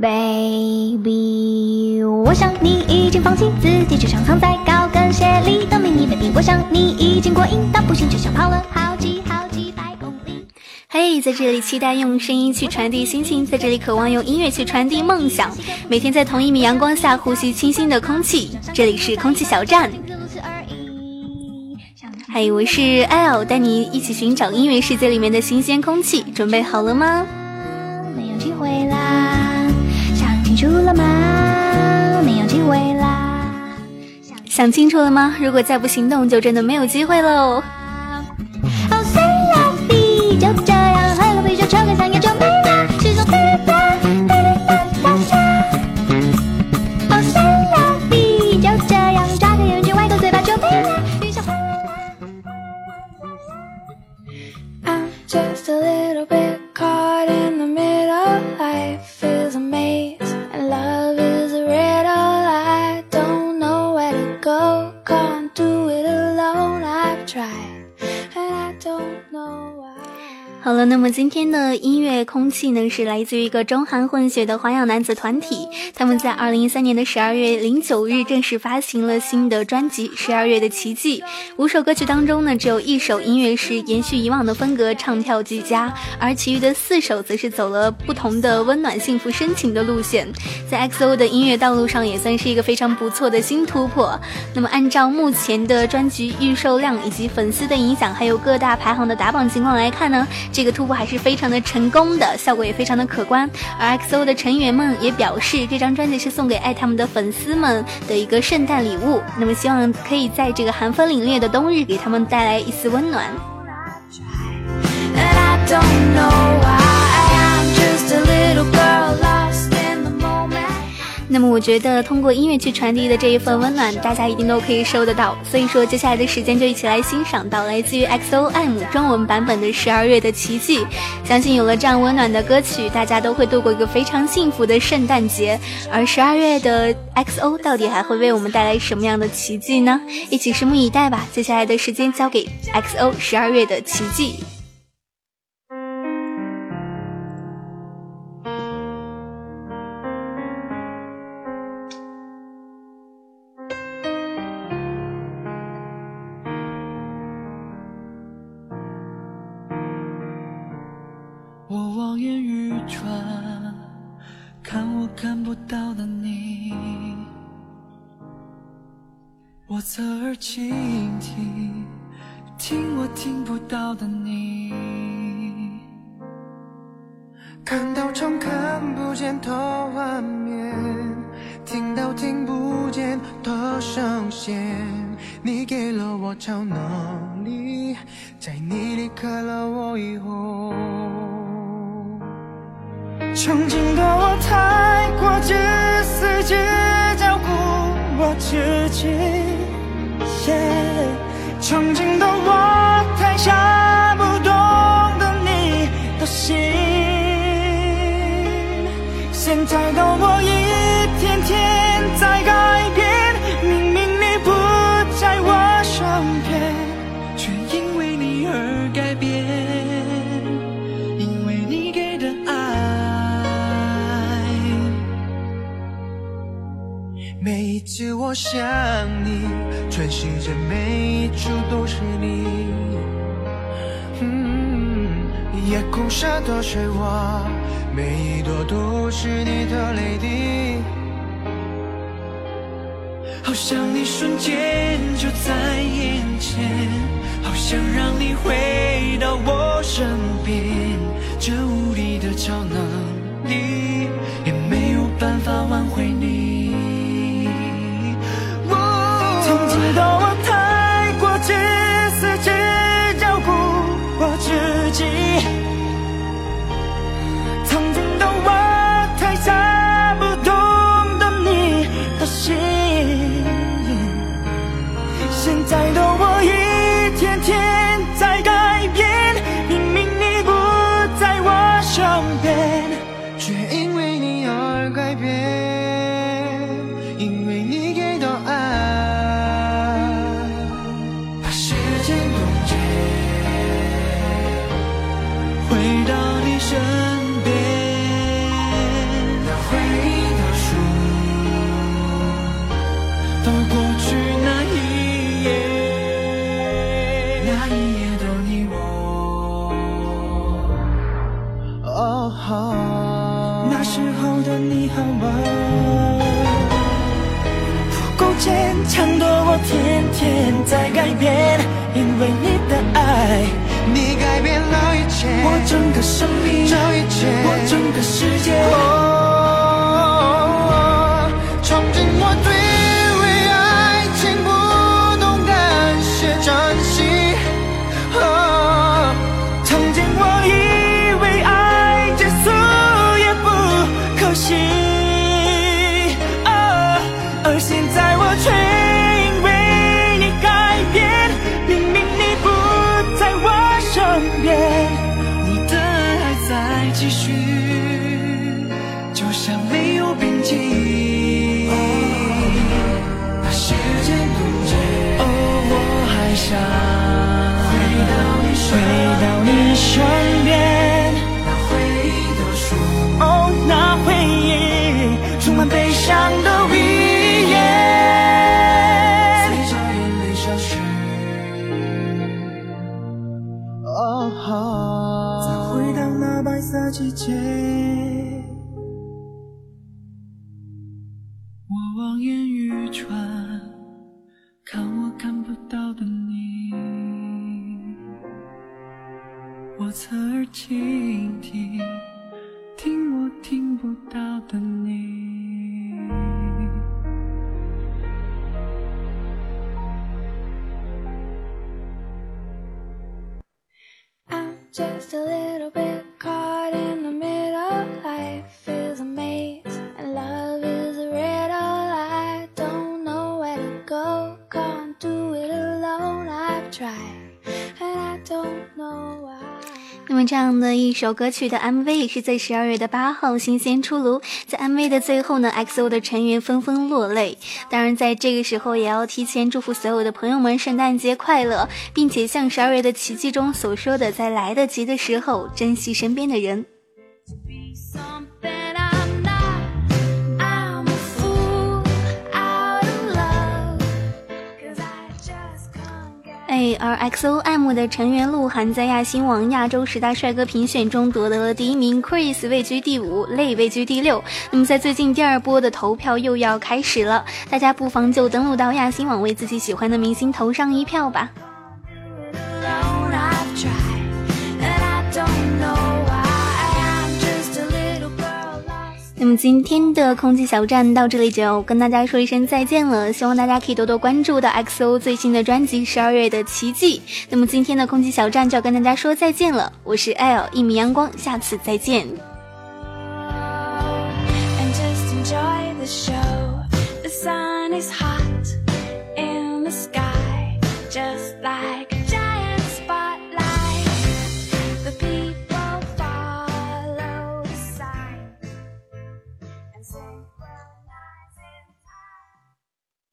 Baby，我想你已经放弃自己，就像藏在高跟鞋里的秘密。Baby，我想你已经过瘾到不行，就像跑了好几好几百公里。嘿，在这里期待用声音去传递心情，在这里渴望用音乐去传递梦想。每天在同一米阳光下呼吸清新的空气，这里是空气小站。嘿，我是 L，带你一起寻找音乐世界里面的新鲜空气，准备好了吗？了吗？没有机会啦。想清楚了吗？如果再不行动，就真的没有机会喽。好酸呀，比就这样，喝了啤酒，抽根香烟好了，那么今天的音乐空气呢，是来自于一个中韩混血的花样男子团体。他们在二零一三年的十二月零九日正式发行了新的专辑《十二月的奇迹》。五首歌曲当中呢，只有一首音乐是延续以往的风格，唱跳俱佳，而其余的四首则是走了不同的温暖、幸福、深情的路线。在 XO 的音乐道路上，也算是一个非常不错的新突破。那么，按照目前的专辑预售量以及粉丝的影响，还有各大排行的打榜情况来看呢？这个突破还是非常的成功的，效果也非常的可观。而 XO 的成员们也表示，这张专辑是送给爱他们的粉丝们的一个圣诞礼物。那么希望可以在这个寒风凛冽的冬日，给他们带来一丝温暖。那么我觉得通过音乐去传递的这一份温暖，大家一定都可以收得到。所以说，接下来的时间就一起来欣赏到来自于 XOM 中文版本的《十二月的奇迹》。相信有了这样温暖的歌曲，大家都会度过一个非常幸福的圣诞节。而十二月的 XO 到底还会为我们带来什么样的奇迹呢？一起拭目以待吧。接下来的时间交给 XO《十二月的奇迹》。看我看不到的你，我侧耳倾听，听我听不到的你。看到常看不见的画面，听到听不见的声线。你给了我超能力，在你离开了我以后，曾经的我太过自私，只照顾我自己。曾经的我太傻，不懂得你的心。现在的我一天天每一次我想你。全世界每一处都是你，嗯夜空下的水花，每一朵都是你的泪滴。好想你瞬间就在眼前，好想让你回到我身边，这无力的超能力个生命，这一切，我整个世界。身边。那回忆的书，哦，那回忆充满悲伤的语言。随着眼泪消失。哦，再回到那白色季节，倾听，听这样的一首歌曲的 MV 也是在十二月的八号新鲜出炉，在 MV 的最后呢，XO 的成员纷纷落泪。当然，在这个时候也要提前祝福所有的朋友们圣诞节快乐，并且像十二月的奇迹中所说的，在来得及的时候珍惜身边的人。而 XOM 的成员鹿晗在亚新网亚洲十大帅哥评选中夺得了第一名，Chris 位居第五，泪位居第六。那么在最近第二波的投票又要开始了，大家不妨就登录到亚新网，为自己喜欢的明星投上一票吧。那么今天的空气小站到这里就要跟大家说一声再见了，希望大家可以多多关注到 XO 最新的专辑《十二月的奇迹》。那么今天的空气小站就要跟大家说再见了，我是 L 一米阳光，下次再见。and just enjoy the show. The sun is hot.